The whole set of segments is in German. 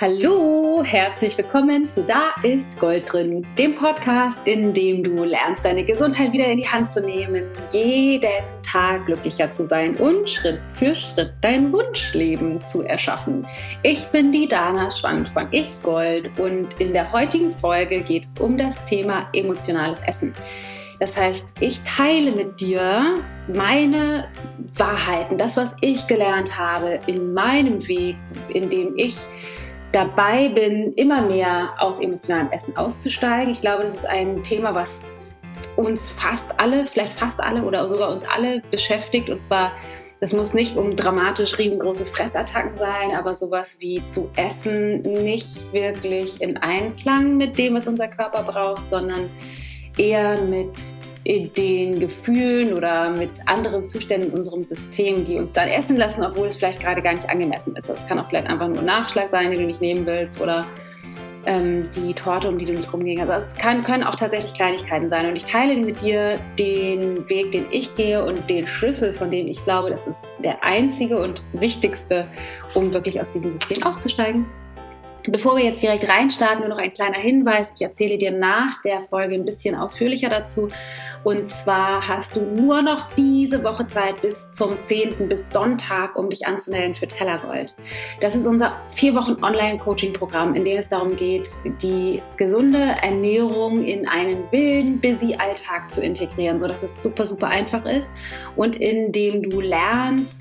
Hallo, herzlich willkommen zu Da ist Gold drin, dem Podcast, in dem du lernst, deine Gesundheit wieder in die Hand zu nehmen, jeden Tag glücklicher zu sein und Schritt für Schritt dein Wunschleben zu erschaffen. Ich bin die Dana Schwand von Ich Gold und in der heutigen Folge geht es um das Thema emotionales Essen. Das heißt, ich teile mit dir meine Wahrheiten, das, was ich gelernt habe in meinem Weg, in dem ich dabei bin, immer mehr aus emotionalem Essen auszusteigen. Ich glaube, das ist ein Thema, was uns fast alle, vielleicht fast alle oder sogar uns alle beschäftigt. Und zwar, das muss nicht um dramatisch riesengroße Fressattacken sein, aber sowas wie zu essen nicht wirklich in Einklang mit dem, was unser Körper braucht, sondern eher mit den Gefühlen oder mit anderen Zuständen in unserem System, die uns dann essen lassen, obwohl es vielleicht gerade gar nicht angemessen ist. Das kann auch vielleicht einfach nur Nachschlag sein, den du nicht nehmen willst oder ähm, die Torte, um die du nicht rumgehen kannst. Also es kann, können auch tatsächlich Kleinigkeiten sein. Und ich teile mit dir den Weg, den ich gehe und den Schlüssel, von dem ich glaube, das ist der einzige und wichtigste, um wirklich aus diesem System auszusteigen. Bevor wir jetzt direkt reinstarten, nur noch ein kleiner Hinweis. Ich erzähle dir nach der Folge ein bisschen ausführlicher dazu. Und zwar hast du nur noch diese Woche Zeit bis zum 10. bis Sonntag, um dich anzumelden für Tellergold. Das ist unser vier Wochen Online-Coaching-Programm, in dem es darum geht, die gesunde Ernährung in einen wilden, busy Alltag zu integrieren, sodass es super, super einfach ist und in dem du lernst,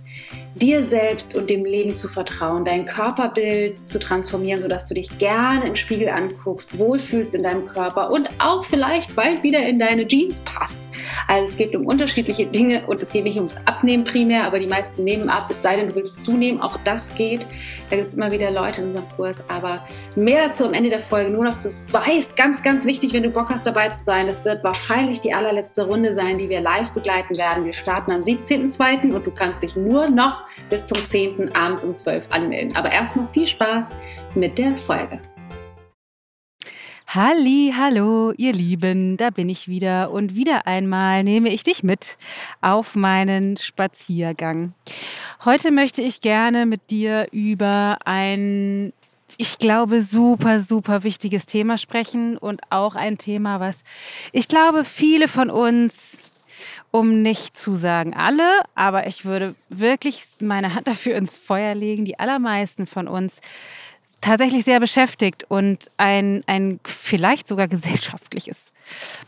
dir selbst und dem Leben zu vertrauen, dein Körperbild zu transformieren, sodass du dich gerne im Spiegel anguckst, wohlfühlst in deinem Körper und auch vielleicht bald wieder in deine Jeans passt. Also es geht um unterschiedliche Dinge und es geht nicht ums Abnehmen primär, aber die meisten nehmen ab, es sei denn, du willst zunehmen, auch das geht. Da gibt es immer wieder Leute in unserem Kurs, aber mehr dazu am Ende der Folge, nur dass du es weißt, ganz, ganz wichtig, wenn du Bock hast dabei zu sein. Das wird wahrscheinlich die allerletzte Runde sein, die wir live begleiten werden. Wir starten am 17.02. und du kannst dich nur noch bis zum 10. abends um 12 anmelden. Aber erstmal viel Spaß mit der Folge. Halli, hallo, ihr Lieben, da bin ich wieder und wieder einmal nehme ich dich mit auf meinen Spaziergang. Heute möchte ich gerne mit dir über ein, ich glaube, super, super wichtiges Thema sprechen und auch ein Thema, was ich glaube, viele von uns um nicht zu sagen alle, aber ich würde wirklich meine Hand dafür ins Feuer legen, die allermeisten von uns tatsächlich sehr beschäftigt und ein, ein vielleicht sogar gesellschaftliches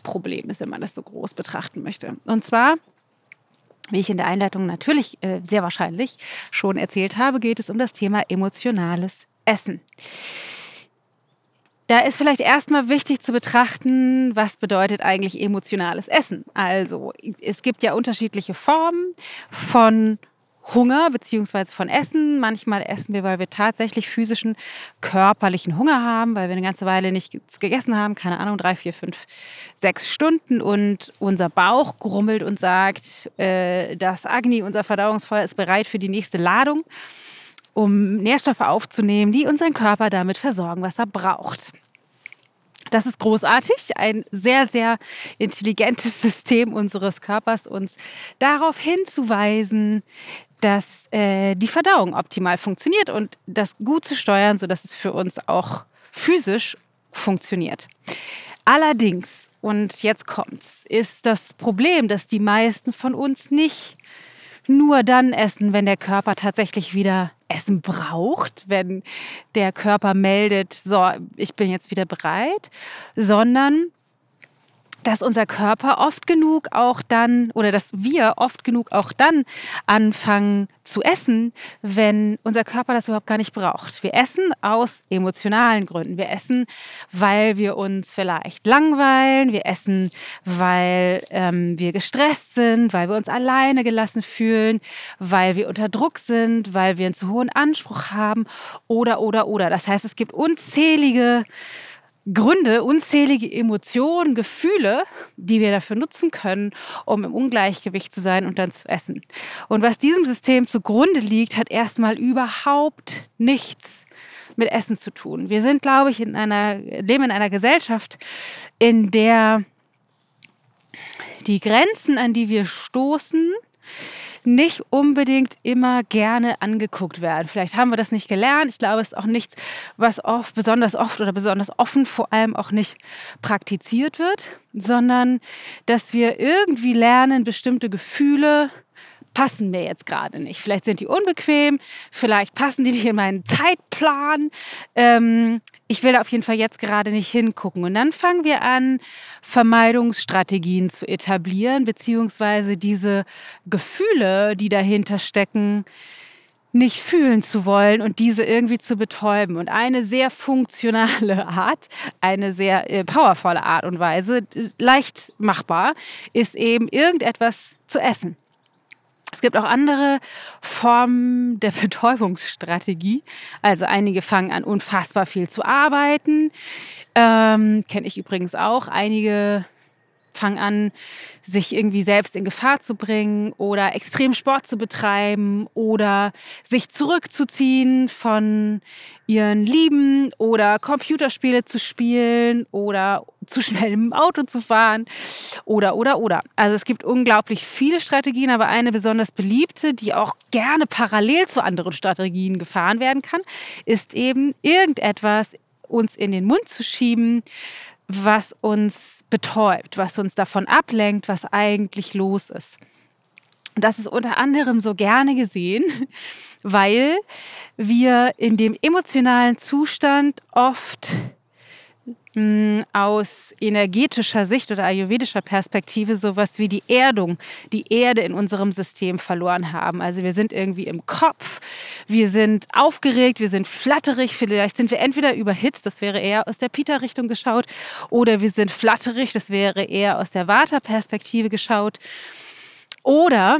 Problem ist, wenn man das so groß betrachten möchte. Und zwar wie ich in der Einleitung natürlich äh, sehr wahrscheinlich schon erzählt habe, geht es um das Thema emotionales Essen. Da ist vielleicht erstmal wichtig zu betrachten, was bedeutet eigentlich emotionales Essen. Also es gibt ja unterschiedliche Formen von Hunger beziehungsweise von Essen. Manchmal essen wir, weil wir tatsächlich physischen, körperlichen Hunger haben, weil wir eine ganze Weile nichts gegessen haben, keine Ahnung, drei, vier, fünf, sechs Stunden und unser Bauch grummelt und sagt, äh, das Agni, unser Verdauungsfeuer, ist bereit für die nächste Ladung um Nährstoffe aufzunehmen, die unseren Körper damit versorgen, was er braucht. Das ist großartig, ein sehr, sehr intelligentes System unseres Körpers, uns darauf hinzuweisen, dass äh, die Verdauung optimal funktioniert und das gut zu steuern, sodass es für uns auch physisch funktioniert. Allerdings, und jetzt kommt's, ist das Problem, dass die meisten von uns nicht nur dann essen, wenn der Körper tatsächlich wieder Essen braucht, wenn der Körper meldet, so, ich bin jetzt wieder bereit, sondern dass unser Körper oft genug auch dann oder dass wir oft genug auch dann anfangen zu essen, wenn unser Körper das überhaupt gar nicht braucht. Wir essen aus emotionalen Gründen. Wir essen, weil wir uns vielleicht langweilen. Wir essen, weil ähm, wir gestresst sind, weil wir uns alleine gelassen fühlen, weil wir unter Druck sind, weil wir einen zu hohen Anspruch haben oder, oder, oder. Das heißt, es gibt unzählige Gründe, unzählige Emotionen, Gefühle, die wir dafür nutzen können, um im Ungleichgewicht zu sein und dann zu essen. Und was diesem System zugrunde liegt, hat erstmal überhaupt nichts mit Essen zu tun. Wir sind, glaube ich, in einer, leben in einer Gesellschaft, in der die Grenzen, an die wir stoßen, nicht unbedingt immer gerne angeguckt werden. Vielleicht haben wir das nicht gelernt. Ich glaube, es ist auch nichts, was oft, besonders oft oder besonders offen vor allem auch nicht praktiziert wird, sondern dass wir irgendwie lernen, bestimmte Gefühle passen mir jetzt gerade nicht. Vielleicht sind die unbequem, vielleicht passen die nicht in meinen Zeitplan. Ähm, ich will auf jeden Fall jetzt gerade nicht hingucken. Und dann fangen wir an, Vermeidungsstrategien zu etablieren, beziehungsweise diese Gefühle, die dahinter stecken, nicht fühlen zu wollen und diese irgendwie zu betäuben. Und eine sehr funktionale Art, eine sehr äh, powervolle Art und Weise, leicht machbar, ist eben irgendetwas zu essen. Es gibt auch andere Formen der Betäubungsstrategie. Also einige fangen an, unfassbar viel zu arbeiten. Ähm, Kenne ich übrigens auch. Einige fangen an, sich irgendwie selbst in Gefahr zu bringen oder extrem Sport zu betreiben oder sich zurückzuziehen von ihren Lieben oder Computerspiele zu spielen oder zu schnell im Auto zu fahren oder, oder, oder. Also es gibt unglaublich viele Strategien, aber eine besonders beliebte, die auch gerne parallel zu anderen Strategien gefahren werden kann, ist eben irgendetwas uns in den Mund zu schieben, was uns betäubt, was uns davon ablenkt, was eigentlich los ist. Und das ist unter anderem so gerne gesehen, weil wir in dem emotionalen Zustand oft aus energetischer Sicht oder ayurvedischer Perspektive sowas wie die Erdung, die Erde in unserem System verloren haben. Also wir sind irgendwie im Kopf, wir sind aufgeregt, wir sind flatterig, vielleicht sind wir entweder überhitzt, das wäre eher aus der Pita-Richtung geschaut, oder wir sind flatterig, das wäre eher aus der Vata-Perspektive geschaut. Oder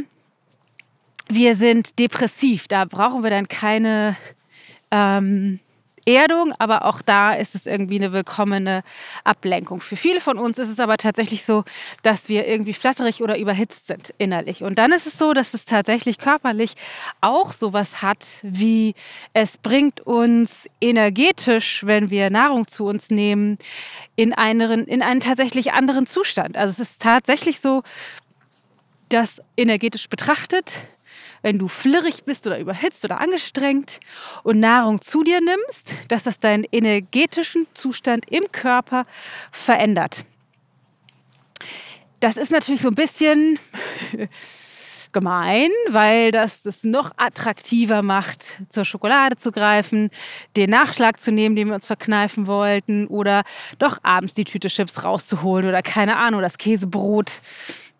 wir sind depressiv, da brauchen wir dann keine... Ähm, Erdung, aber auch da ist es irgendwie eine willkommene Ablenkung. Für viele von uns ist es aber tatsächlich so, dass wir irgendwie flatterig oder überhitzt sind innerlich. Und dann ist es so, dass es tatsächlich körperlich auch sowas hat, wie es bringt uns energetisch, wenn wir Nahrung zu uns nehmen, in einen, in einen tatsächlich anderen Zustand. Also es ist tatsächlich so, dass energetisch betrachtet wenn du flirrig bist oder überhitzt oder angestrengt und Nahrung zu dir nimmst, dass das deinen energetischen Zustand im Körper verändert. Das ist natürlich so ein bisschen gemein, weil das das noch attraktiver macht, zur Schokolade zu greifen, den Nachschlag zu nehmen, den wir uns verkneifen wollten, oder doch abends die Tüte Chips rauszuholen oder keine Ahnung, das Käsebrot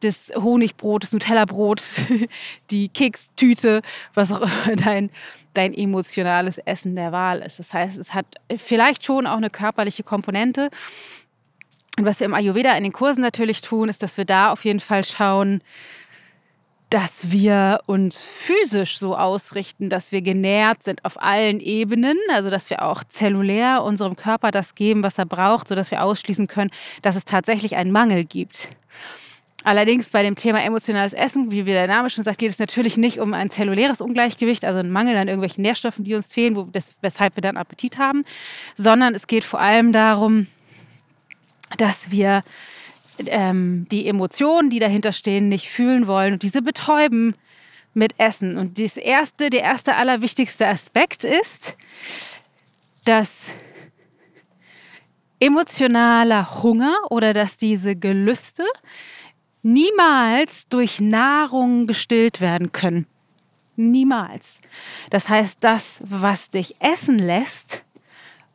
das Honigbrot, das Nutella-Brot, die Kekstüte, was auch immer dein, dein emotionales Essen der Wahl ist. Das heißt, es hat vielleicht schon auch eine körperliche Komponente. Und was wir im Ayurveda in den Kursen natürlich tun, ist, dass wir da auf jeden Fall schauen, dass wir uns physisch so ausrichten, dass wir genährt sind auf allen Ebenen, also dass wir auch zellulär unserem Körper das geben, was er braucht, sodass wir ausschließen können, dass es tatsächlich einen Mangel gibt. Allerdings bei dem Thema emotionales Essen, wie der Name schon sagt, geht es natürlich nicht um ein zelluläres Ungleichgewicht, also einen Mangel an irgendwelchen Nährstoffen, die uns fehlen, wo das, weshalb wir dann Appetit haben, sondern es geht vor allem darum, dass wir ähm, die Emotionen, die dahinter stehen, nicht fühlen wollen und diese betäuben mit Essen. Und das erste, der erste allerwichtigste Aspekt ist, dass emotionaler Hunger oder dass diese Gelüste niemals durch Nahrung gestillt werden können. Niemals. Das heißt, das, was dich essen lässt,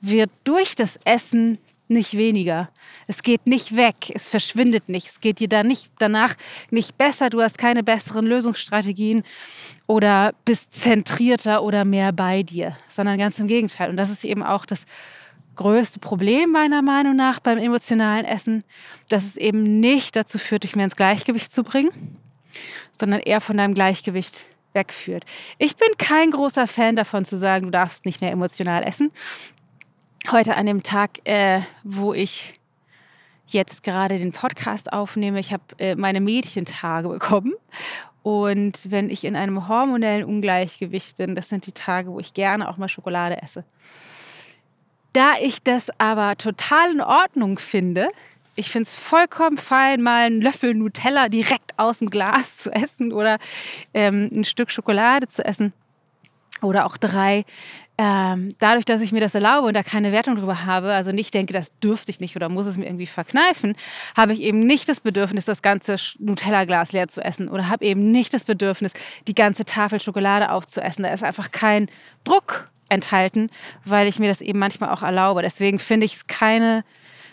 wird durch das Essen nicht weniger. Es geht nicht weg, es verschwindet nicht, es geht dir da nicht danach nicht besser, du hast keine besseren Lösungsstrategien oder bist zentrierter oder mehr bei dir, sondern ganz im Gegenteil. Und das ist eben auch das größte Problem meiner Meinung nach beim emotionalen Essen, dass es eben nicht dazu führt, dich mehr ins Gleichgewicht zu bringen, sondern eher von deinem Gleichgewicht wegführt. Ich bin kein großer Fan davon zu sagen, du darfst nicht mehr emotional essen. Heute an dem Tag, äh, wo ich jetzt gerade den Podcast aufnehme, ich habe äh, meine Mädchentage bekommen. Und wenn ich in einem hormonellen Ungleichgewicht bin, das sind die Tage, wo ich gerne auch mal Schokolade esse. Da ich das aber total in Ordnung finde, Ich finde es vollkommen fein, mal einen Löffel Nutella direkt aus dem Glas zu essen oder ähm, ein Stück Schokolade zu essen oder auch drei. Ähm, dadurch, dass ich mir das erlaube und da keine Wertung drüber habe, also nicht denke, das dürfte ich nicht oder muss es mir irgendwie verkneifen, habe ich eben nicht das Bedürfnis, das ganze Nutella-Glas leer zu essen oder habe eben nicht das Bedürfnis, die ganze Tafel Schokolade aufzuessen. Da ist einfach kein Druck enthalten, weil ich mir das eben manchmal auch erlaube. Deswegen finde ich es keine,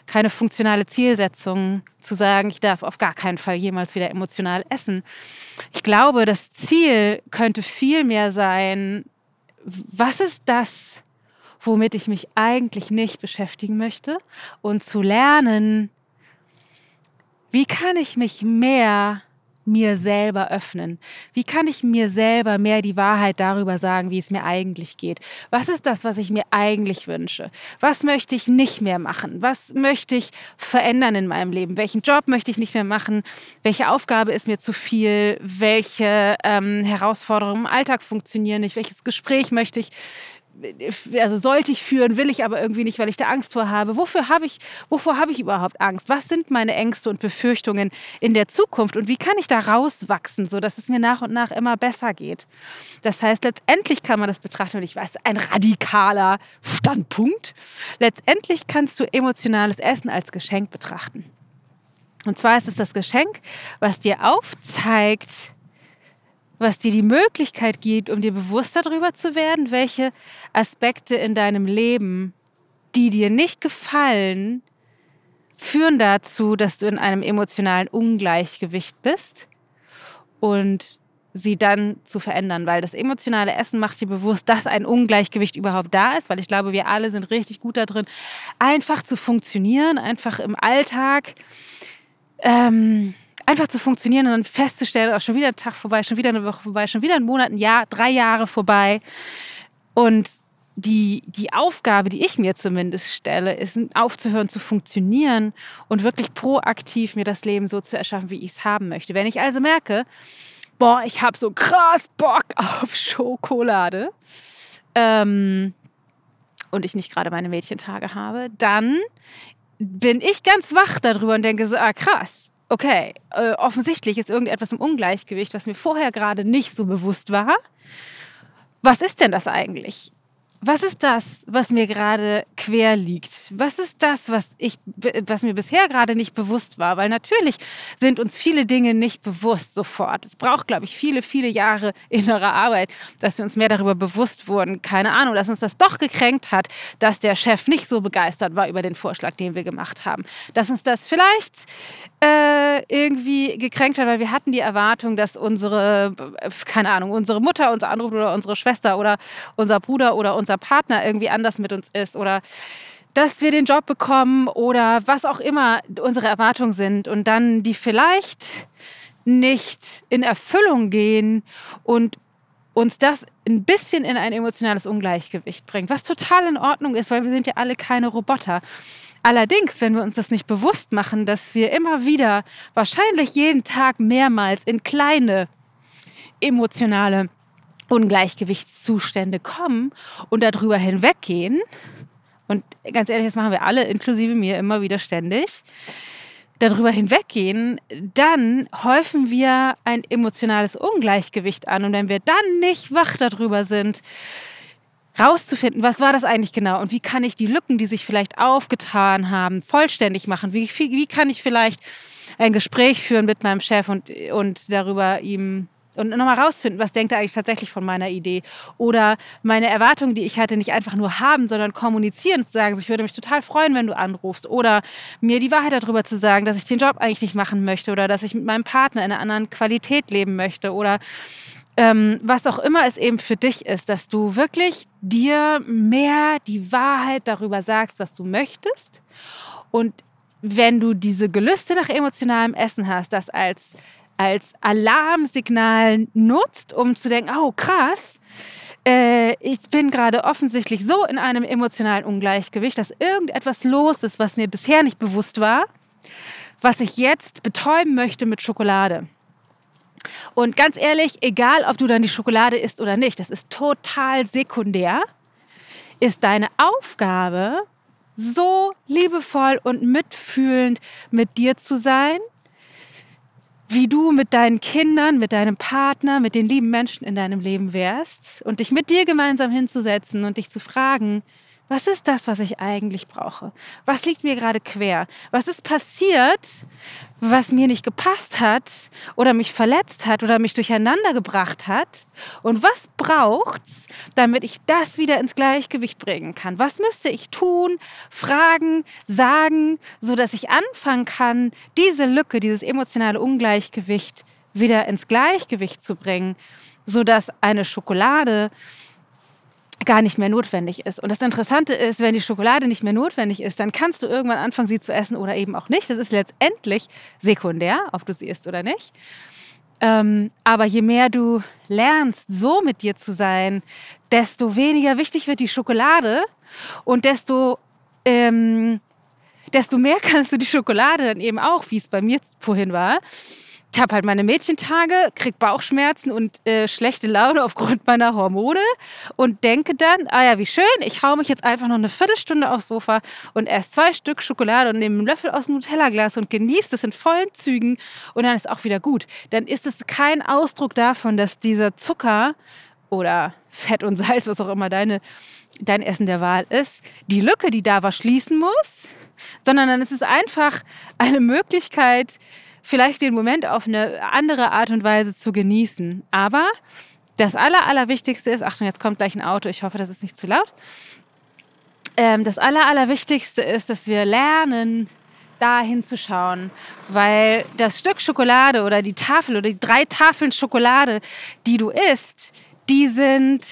keine funktionale Zielsetzung zu sagen, ich darf auf gar keinen Fall jemals wieder emotional essen. Ich glaube, das Ziel könnte viel mehr sein, was ist das, womit ich mich eigentlich nicht beschäftigen möchte und zu lernen, wie kann ich mich mehr mir selber öffnen? Wie kann ich mir selber mehr die Wahrheit darüber sagen, wie es mir eigentlich geht? Was ist das, was ich mir eigentlich wünsche? Was möchte ich nicht mehr machen? Was möchte ich verändern in meinem Leben? Welchen Job möchte ich nicht mehr machen? Welche Aufgabe ist mir zu viel? Welche ähm, Herausforderungen im Alltag funktionieren nicht? Welches Gespräch möchte ich also sollte ich führen, will ich aber irgendwie nicht, weil ich da Angst vor habe. Wofür habe ich, wovor habe ich überhaupt Angst? Was sind meine Ängste und Befürchtungen in der Zukunft und wie kann ich da rauswachsen, sodass es mir nach und nach immer besser geht? Das heißt, letztendlich kann man das betrachten und ich weiß, ein radikaler Standpunkt. Letztendlich kannst du emotionales Essen als Geschenk betrachten. Und zwar ist es das Geschenk, was dir aufzeigt, was dir die Möglichkeit gibt, um dir bewusster darüber zu werden, welche Aspekte in deinem Leben, die dir nicht gefallen, führen dazu, dass du in einem emotionalen Ungleichgewicht bist und sie dann zu verändern, weil das emotionale Essen macht dir bewusst, dass ein Ungleichgewicht überhaupt da ist, weil ich glaube, wir alle sind richtig gut darin, einfach zu funktionieren, einfach im Alltag ähm, einfach zu funktionieren und dann festzustellen, auch schon wieder ein Tag vorbei, schon wieder eine Woche vorbei, schon wieder ein Monat, ein Jahr, drei Jahre vorbei. Und die, die Aufgabe, die ich mir zumindest stelle, ist aufzuhören zu funktionieren und wirklich proaktiv mir das Leben so zu erschaffen, wie ich es haben möchte. Wenn ich also merke, boah, ich habe so krass Bock auf Schokolade ähm, und ich nicht gerade meine Mädchentage habe, dann bin ich ganz wach darüber und denke so, ah krass, okay, äh, offensichtlich ist irgendetwas im Ungleichgewicht, was mir vorher gerade nicht so bewusst war. Was ist denn das eigentlich? Was ist das, was mir gerade quer liegt? Was ist das, was, ich, was mir bisher gerade nicht bewusst war? Weil natürlich sind uns viele Dinge nicht bewusst sofort. Es braucht, glaube ich, viele, viele Jahre innerer Arbeit, dass wir uns mehr darüber bewusst wurden. Keine Ahnung, dass uns das doch gekränkt hat, dass der Chef nicht so begeistert war über den Vorschlag, den wir gemacht haben. Dass uns das vielleicht äh, irgendwie gekränkt hat, weil wir hatten die Erwartung, dass unsere, keine Ahnung, unsere Mutter uns anruft oder unsere Schwester oder unser Bruder oder unser Partner irgendwie anders mit uns ist oder dass wir den Job bekommen oder was auch immer unsere Erwartungen sind und dann die vielleicht nicht in Erfüllung gehen und uns das ein bisschen in ein emotionales Ungleichgewicht bringt, was total in Ordnung ist, weil wir sind ja alle keine Roboter. Allerdings, wenn wir uns das nicht bewusst machen, dass wir immer wieder, wahrscheinlich jeden Tag mehrmals in kleine emotionale Ungleichgewichtszustände kommen und darüber hinweggehen, und ganz ehrlich, das machen wir alle, inklusive mir, immer wieder ständig, darüber hinweggehen, dann häufen wir ein emotionales Ungleichgewicht an. Und wenn wir dann nicht wach darüber sind, rauszufinden, was war das eigentlich genau und wie kann ich die Lücken, die sich vielleicht aufgetan haben, vollständig machen? Wie, wie kann ich vielleicht ein Gespräch führen mit meinem Chef und, und darüber ihm und nochmal rausfinden, was denkt er eigentlich tatsächlich von meiner Idee? Oder meine Erwartungen, die ich hatte, nicht einfach nur haben, sondern kommunizieren, zu sagen, ich würde mich total freuen, wenn du anrufst. Oder mir die Wahrheit darüber zu sagen, dass ich den Job eigentlich nicht machen möchte oder dass ich mit meinem Partner in einer anderen Qualität leben möchte. Oder ähm, was auch immer es eben für dich ist, dass du wirklich dir mehr die Wahrheit darüber sagst, was du möchtest. Und wenn du diese Gelüste nach emotionalem Essen hast, das als, als Alarmsignal nutzt, um zu denken, oh krass, äh, ich bin gerade offensichtlich so in einem emotionalen Ungleichgewicht, dass irgendetwas los ist, was mir bisher nicht bewusst war, was ich jetzt betäuben möchte mit Schokolade. Und ganz ehrlich, egal ob du dann die Schokolade isst oder nicht, das ist total sekundär, ist deine Aufgabe, so liebevoll und mitfühlend mit dir zu sein, wie du mit deinen Kindern, mit deinem Partner, mit den lieben Menschen in deinem Leben wärst und dich mit dir gemeinsam hinzusetzen und dich zu fragen, was ist das, was ich eigentlich brauche? Was liegt mir gerade quer? Was ist passiert, was mir nicht gepasst hat oder mich verletzt hat oder mich durcheinander gebracht hat? Und was braucht's, damit ich das wieder ins Gleichgewicht bringen kann? Was müsste ich tun, fragen, sagen, so dass ich anfangen kann, diese Lücke, dieses emotionale Ungleichgewicht wieder ins Gleichgewicht zu bringen, so dass eine Schokolade gar nicht mehr notwendig ist. Und das Interessante ist, wenn die Schokolade nicht mehr notwendig ist, dann kannst du irgendwann anfangen, sie zu essen oder eben auch nicht. Das ist letztendlich sekundär, ob du sie isst oder nicht. Ähm, aber je mehr du lernst, so mit dir zu sein, desto weniger wichtig wird die Schokolade und desto, ähm, desto mehr kannst du die Schokolade dann eben auch, wie es bei mir vorhin war, ich habe halt meine Mädchentage, krieg Bauchschmerzen und äh, schlechte Laune aufgrund meiner Hormone und denke dann, ah ja, wie schön, ich hau mich jetzt einfach noch eine Viertelstunde aufs Sofa und esse zwei Stück Schokolade und nehme einen Löffel aus dem Nutella-Glas und genieße das in vollen Zügen und dann ist auch wieder gut. Dann ist es kein Ausdruck davon, dass dieser Zucker oder Fett und Salz, was auch immer deine, dein Essen der Wahl ist, die Lücke, die da war, schließen muss, sondern dann ist es einfach eine Möglichkeit, vielleicht den Moment auf eine andere Art und Weise zu genießen. Aber das Aller, Allerwichtigste ist, Achtung, jetzt kommt gleich ein Auto, ich hoffe, das ist nicht zu laut. Ähm, das Aller, Allerwichtigste ist, dass wir lernen, da hinzuschauen, weil das Stück Schokolade oder die Tafel oder die drei Tafeln Schokolade, die du isst, die sind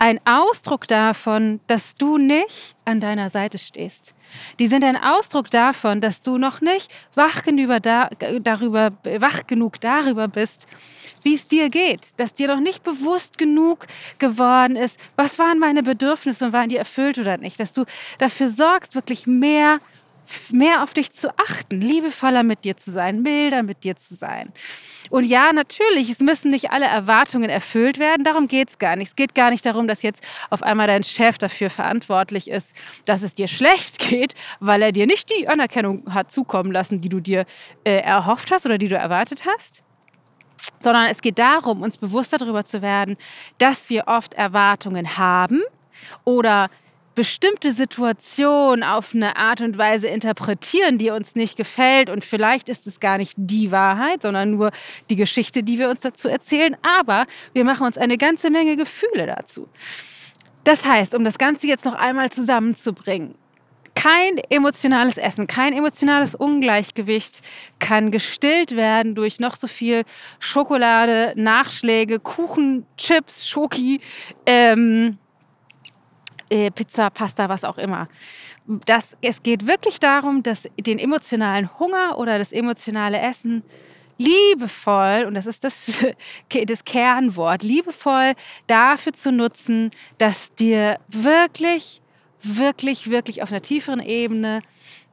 ein Ausdruck davon, dass du nicht an deiner Seite stehst. Die sind ein Ausdruck davon, dass du noch nicht wach da, darüber, wach genug darüber bist, wie es dir geht, dass dir noch nicht bewusst genug geworden ist, was waren meine Bedürfnisse und waren die erfüllt oder nicht, dass du dafür sorgst, wirklich mehr mehr auf dich zu achten, liebevoller mit dir zu sein, milder mit dir zu sein. Und ja, natürlich, es müssen nicht alle Erwartungen erfüllt werden, darum geht es gar nicht. Es geht gar nicht darum, dass jetzt auf einmal dein Chef dafür verantwortlich ist, dass es dir schlecht geht, weil er dir nicht die Anerkennung hat zukommen lassen, die du dir äh, erhofft hast oder die du erwartet hast sondern es geht darum, uns bewusster darüber zu werden, dass wir oft Erwartungen haben oder bestimmte Situation auf eine Art und Weise interpretieren, die uns nicht gefällt. Und vielleicht ist es gar nicht die Wahrheit, sondern nur die Geschichte, die wir uns dazu erzählen. Aber wir machen uns eine ganze Menge Gefühle dazu. Das heißt, um das Ganze jetzt noch einmal zusammenzubringen, kein emotionales Essen, kein emotionales Ungleichgewicht kann gestillt werden durch noch so viel Schokolade, Nachschläge, Kuchen, Chips, Schoki, ähm, äh, Pizza, Pasta, was auch immer. Das, es geht wirklich darum, dass den emotionalen Hunger oder das emotionale Essen liebevoll, und das ist das, das Kernwort, liebevoll dafür zu nutzen, dass dir wirklich, wirklich, wirklich auf einer tieferen Ebene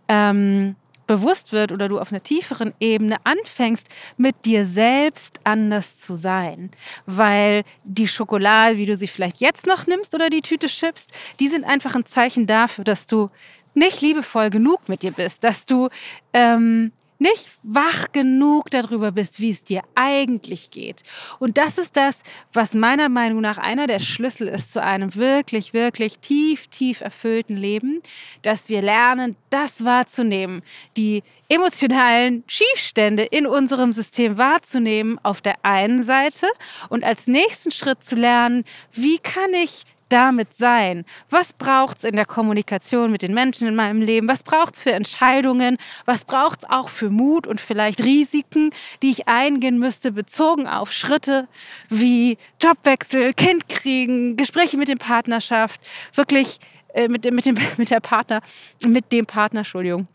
ähm, bewusst wird oder du auf einer tieferen Ebene anfängst, mit dir selbst anders zu sein. Weil die Schokolade, wie du sie vielleicht jetzt noch nimmst oder die Tüte Chips, die sind einfach ein Zeichen dafür, dass du nicht liebevoll genug mit dir bist, dass du ähm, nicht wach genug darüber bist, wie es dir eigentlich geht. Und das ist das, was meiner Meinung nach einer der Schlüssel ist zu einem wirklich, wirklich tief, tief erfüllten Leben, dass wir lernen, das wahrzunehmen, die emotionalen Schiefstände in unserem System wahrzunehmen auf der einen Seite und als nächsten Schritt zu lernen, wie kann ich damit sein? Was braucht es in der Kommunikation mit den Menschen in meinem Leben? Was braucht es für Entscheidungen? Was braucht es auch für Mut und vielleicht Risiken, die ich eingehen müsste, bezogen auf Schritte wie Jobwechsel, Kind kriegen, Gespräche mit dem Partnerschaft, wirklich äh, mit, dem, mit, dem, mit der Partner, mit dem Partner, Entschuldigung.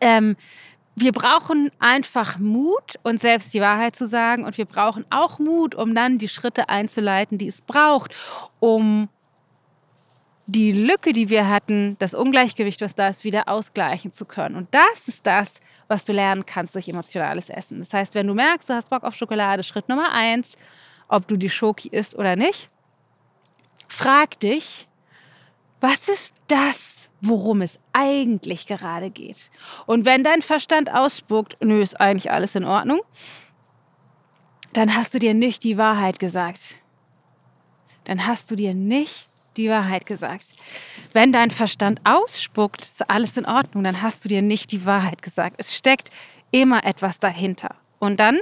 Ähm, wir brauchen einfach Mut, uns selbst die Wahrheit zu sagen. Und wir brauchen auch Mut, um dann die Schritte einzuleiten, die es braucht, um die Lücke, die wir hatten, das Ungleichgewicht, was da ist, wieder ausgleichen zu können. Und das ist das, was du lernen kannst durch emotionales Essen. Das heißt, wenn du merkst, du hast Bock auf Schokolade, Schritt Nummer eins, ob du die Schoki isst oder nicht, frag dich, was ist das, worum es eigentlich gerade geht. Und wenn dein Verstand ausspuckt, nö, ist eigentlich alles in Ordnung, dann hast du dir nicht die Wahrheit gesagt. Dann hast du dir nicht die Wahrheit gesagt. Wenn dein Verstand ausspuckt, ist alles in Ordnung, dann hast du dir nicht die Wahrheit gesagt. Es steckt immer etwas dahinter. Und dann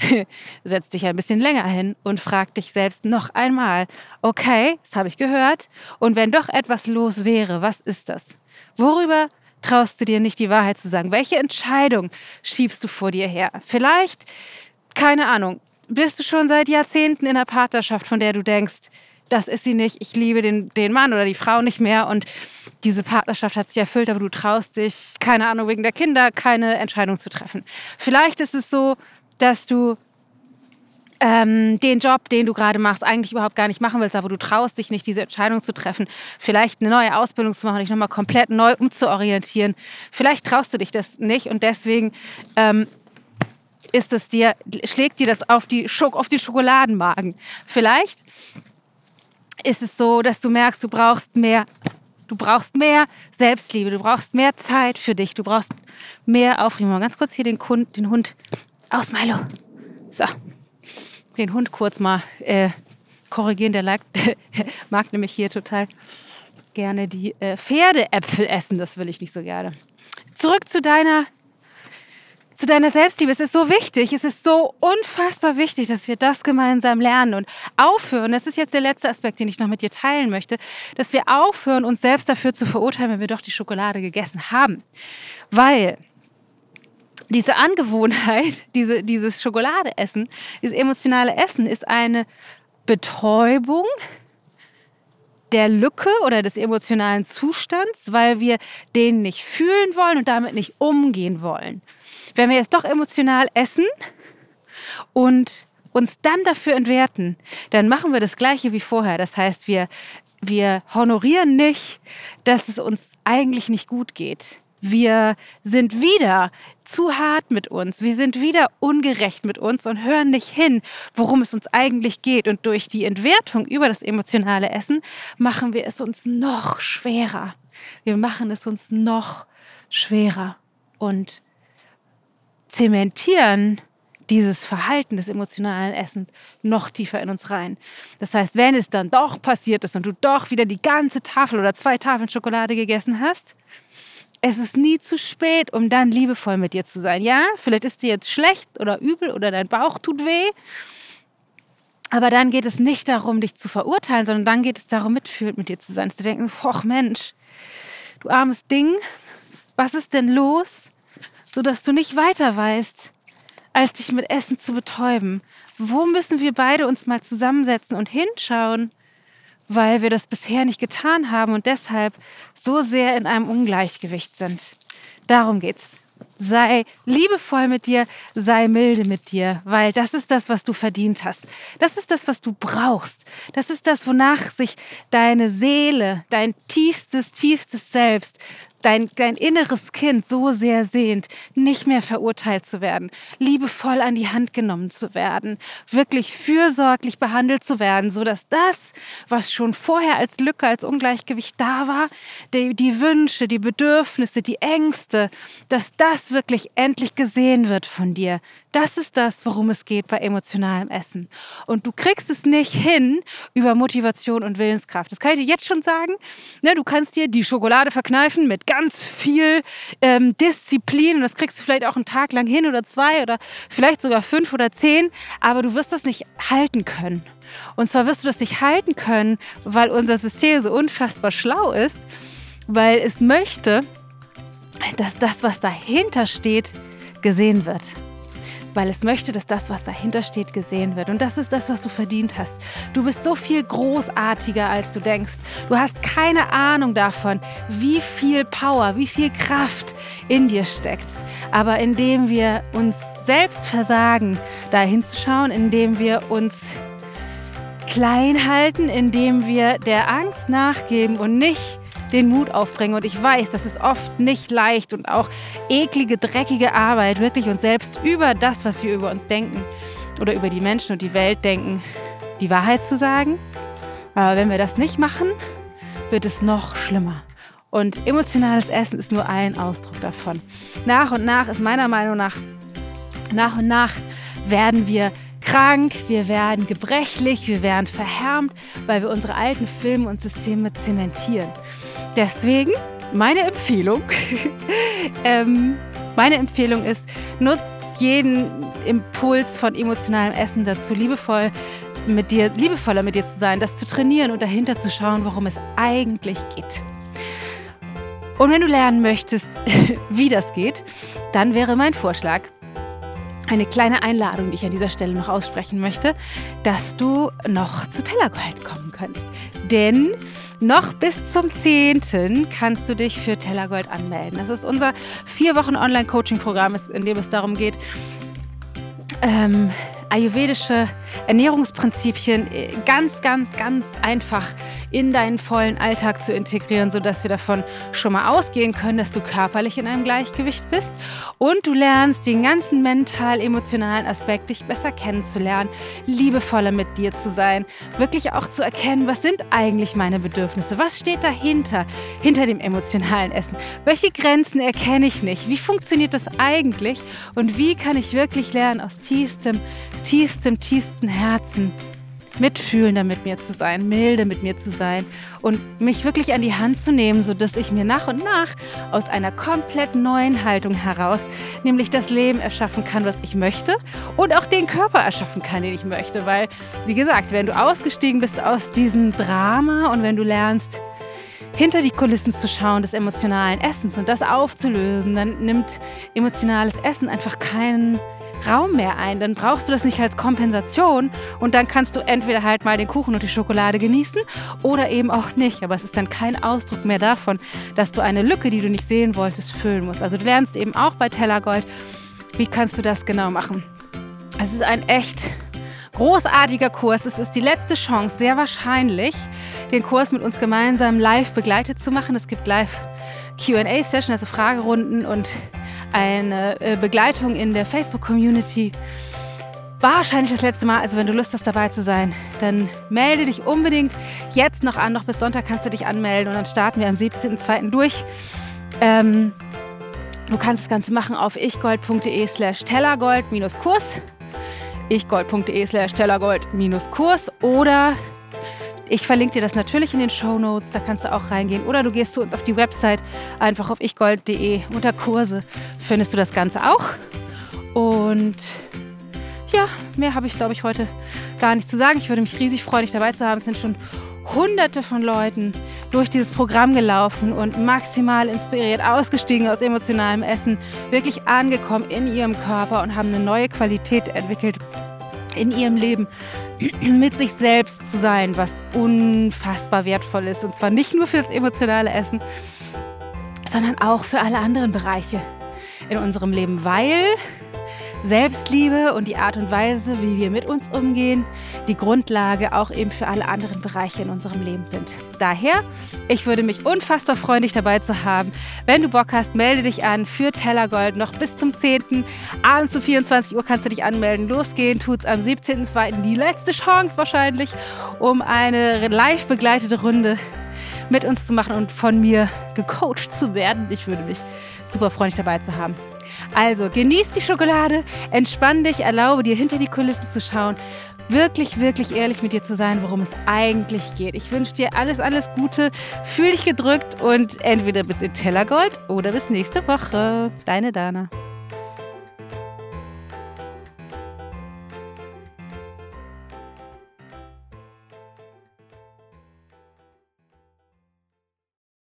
setz dich ein bisschen länger hin und frag dich selbst noch einmal, okay, das habe ich gehört. Und wenn doch etwas los wäre, was ist das? Worüber traust du dir nicht die Wahrheit zu sagen? Welche Entscheidung schiebst du vor dir her? Vielleicht, keine Ahnung, bist du schon seit Jahrzehnten in einer Partnerschaft, von der du denkst, das ist sie nicht, ich liebe den, den Mann oder die Frau nicht mehr und diese Partnerschaft hat sich erfüllt, aber du traust dich, keine Ahnung, wegen der Kinder keine Entscheidung zu treffen. Vielleicht ist es so, dass du ähm, den Job, den du gerade machst, eigentlich überhaupt gar nicht machen willst, aber du traust dich nicht, diese Entscheidung zu treffen. Vielleicht eine neue Ausbildung zu machen, dich nochmal komplett neu umzuorientieren. Vielleicht traust du dich das nicht und deswegen ähm, ist es dir, schlägt dir das auf die, Schok auf die Schokoladenmagen. Vielleicht ist es so, dass du merkst, du brauchst mehr, du brauchst mehr Selbstliebe, du brauchst mehr Zeit für dich, du brauchst mehr Aufregung. Ganz kurz hier den, Hund, den Hund aus, Milo. So, den Hund kurz mal äh, korrigieren. Der mag, mag nämlich hier total gerne die äh, Pferdeäpfel essen. Das will ich nicht so gerne. Zurück zu deiner zu deiner Selbstliebe. Es ist so wichtig, es ist so unfassbar wichtig, dass wir das gemeinsam lernen und aufhören. Das ist jetzt der letzte Aspekt, den ich noch mit dir teilen möchte, dass wir aufhören, uns selbst dafür zu verurteilen, wenn wir doch die Schokolade gegessen haben. Weil diese Angewohnheit, diese, dieses Schokoladeessen, dieses emotionale Essen ist eine Betäubung der Lücke oder des emotionalen Zustands, weil wir den nicht fühlen wollen und damit nicht umgehen wollen. Wenn wir jetzt doch emotional essen und uns dann dafür entwerten, dann machen wir das Gleiche wie vorher. Das heißt, wir, wir honorieren nicht, dass es uns eigentlich nicht gut geht. Wir sind wieder zu hart mit uns. Wir sind wieder ungerecht mit uns und hören nicht hin, worum es uns eigentlich geht. Und durch die Entwertung über das emotionale Essen machen wir es uns noch schwerer. Wir machen es uns noch schwerer. Und zementieren dieses Verhalten des emotionalen Essens noch tiefer in uns rein. Das heißt, wenn es dann doch passiert ist und du doch wieder die ganze Tafel oder zwei Tafeln Schokolade gegessen hast, es ist nie zu spät, um dann liebevoll mit dir zu sein. Ja, vielleicht ist dir jetzt schlecht oder übel oder dein Bauch tut weh. Aber dann geht es nicht darum, dich zu verurteilen, sondern dann geht es darum, mitfühlend mit dir zu sein. Du denkst, ach Mensch, du armes Ding, was ist denn los? sodass du nicht weiter weißt, als dich mit Essen zu betäuben. Wo müssen wir beide uns mal zusammensetzen und hinschauen, weil wir das bisher nicht getan haben und deshalb so sehr in einem Ungleichgewicht sind. Darum geht's. Sei liebevoll mit dir, sei milde mit dir, weil das ist das, was du verdient hast. Das ist das, was du brauchst. Das ist das, wonach sich deine Seele, dein tiefstes, tiefstes Selbst dein, dein inneres Kind so sehr sehnt, nicht mehr verurteilt zu werden, liebevoll an die Hand genommen zu werden, wirklich fürsorglich behandelt zu werden, sodass das, was schon vorher als Lücke, als Ungleichgewicht da war, die, die Wünsche, die Bedürfnisse, die Ängste, dass das wirklich endlich gesehen wird von dir. Das ist das, worum es geht bei emotionalem Essen. Und du kriegst es nicht hin über Motivation und Willenskraft. Das kann ich dir jetzt schon sagen. Ne, du kannst dir die Schokolade verkneifen mit ganz viel ähm, Disziplin. Und das kriegst du vielleicht auch einen Tag lang hin oder zwei oder vielleicht sogar fünf oder zehn, aber du wirst das nicht halten können. Und zwar wirst du das nicht halten können, weil unser System so unfassbar schlau ist, weil es möchte, dass das, was dahinter steht, gesehen wird weil es möchte, dass das, was dahinter steht, gesehen wird. Und das ist das, was du verdient hast. Du bist so viel großartiger, als du denkst. Du hast keine Ahnung davon, wie viel Power, wie viel Kraft in dir steckt. Aber indem wir uns selbst versagen, da hinzuschauen, indem wir uns klein halten, indem wir der Angst nachgeben und nicht den Mut aufbringen. Und ich weiß, das ist oft nicht leicht und auch eklige, dreckige Arbeit, wirklich uns selbst über das, was wir über uns denken oder über die Menschen und die Welt denken, die Wahrheit zu sagen. Aber wenn wir das nicht machen, wird es noch schlimmer. Und emotionales Essen ist nur ein Ausdruck davon. Nach und nach ist meiner Meinung nach, nach und nach werden wir krank, wir werden gebrechlich, wir werden verhärmt, weil wir unsere alten Filme und Systeme zementieren. Deswegen meine Empfehlung, ähm, meine Empfehlung ist, nutzt jeden Impuls von emotionalem Essen dazu, liebevoll mit dir, liebevoller mit dir zu sein, das zu trainieren und dahinter zu schauen, worum es eigentlich geht. Und wenn du lernen möchtest, wie das geht, dann wäre mein Vorschlag, eine kleine Einladung, die ich an dieser Stelle noch aussprechen möchte, dass du noch zu Tellergold kommen kannst. Denn noch bis zum 10. kannst du dich für Tellergold anmelden. Das ist unser vier Wochen Online-Coaching-Programm, in dem es darum geht, ähm, ayurvedische Ernährungsprinzipien äh, ganz, ganz, ganz einfach in deinen vollen Alltag zu integrieren, sodass wir davon schon mal ausgehen können, dass du körperlich in einem Gleichgewicht bist. Und du lernst den ganzen mental-emotionalen Aspekt, dich besser kennenzulernen, liebevoller mit dir zu sein, wirklich auch zu erkennen, was sind eigentlich meine Bedürfnisse, was steht dahinter, hinter dem emotionalen Essen, welche Grenzen erkenne ich nicht, wie funktioniert das eigentlich? Und wie kann ich wirklich lernen, aus tiefstem, tiefstem, tiefstem Herzen mitfühlender mit mir zu sein, milde mit mir zu sein und mich wirklich an die Hand zu nehmen, sodass ich mir nach und nach aus einer komplett neuen Haltung heraus, nämlich das Leben erschaffen kann, was ich möchte und auch den Körper erschaffen kann, den ich möchte. Weil, wie gesagt, wenn du ausgestiegen bist aus diesem Drama und wenn du lernst, hinter die Kulissen zu schauen des emotionalen Essens und das aufzulösen, dann nimmt emotionales Essen einfach keinen Raum mehr ein. Dann brauchst du das nicht als Kompensation und dann kannst du entweder halt mal den Kuchen und die Schokolade genießen oder eben auch nicht. Aber es ist dann kein Ausdruck mehr davon, dass du eine Lücke, die du nicht sehen wolltest, füllen musst. Also du lernst eben auch bei Tellergold, wie kannst du das genau machen. Es ist ein echt großartiger Kurs. Es ist die letzte Chance, sehr wahrscheinlich, den Kurs mit uns gemeinsam live begleitet zu machen. Es gibt live QA-Session, also Fragerunden und eine äh, Begleitung in der Facebook-Community. Wahrscheinlich das letzte Mal, also wenn du Lust hast dabei zu sein, dann melde dich unbedingt jetzt noch an. Noch bis Sonntag kannst du dich anmelden und dann starten wir am 17.02. durch. Ähm, du kannst das Ganze machen auf ichgold.de slash tellergold-kurs ichgold.de slash tellergold-kurs oder ich verlinke dir das natürlich in den Show Notes, da kannst du auch reingehen. Oder du gehst zu uns auf die Website, einfach auf ichgold.de unter Kurse findest du das Ganze auch. Und ja, mehr habe ich, glaube ich, heute gar nicht zu sagen. Ich würde mich riesig freuen, dich dabei zu haben. Es sind schon hunderte von Leuten durch dieses Programm gelaufen und maximal inspiriert, ausgestiegen aus emotionalem Essen, wirklich angekommen in ihrem Körper und haben eine neue Qualität entwickelt in ihrem Leben mit sich selbst zu sein, was unfassbar wertvoll ist. Und zwar nicht nur fürs emotionale Essen, sondern auch für alle anderen Bereiche in unserem Leben, weil Selbstliebe und die Art und Weise, wie wir mit uns umgehen, die Grundlage auch eben für alle anderen Bereiche in unserem Leben sind. Daher, ich würde mich unfassbar freuen, dich dabei zu haben. Wenn du Bock hast, melde dich an für Tellergold noch bis zum 10. Abends um 24 Uhr kannst du dich anmelden. Losgehen tut's am 17.02. Die letzte Chance wahrscheinlich, um eine live begleitete Runde mit uns zu machen und von mir gecoacht zu werden. Ich würde mich super freuen, dich dabei zu haben. Also genieß die Schokolade, entspann dich, erlaube dir hinter die Kulissen zu schauen, wirklich, wirklich ehrlich mit dir zu sein, worum es eigentlich geht. Ich wünsche dir alles, alles Gute, fühl dich gedrückt und entweder bis in Tellergold oder bis nächste Woche. Deine Dana.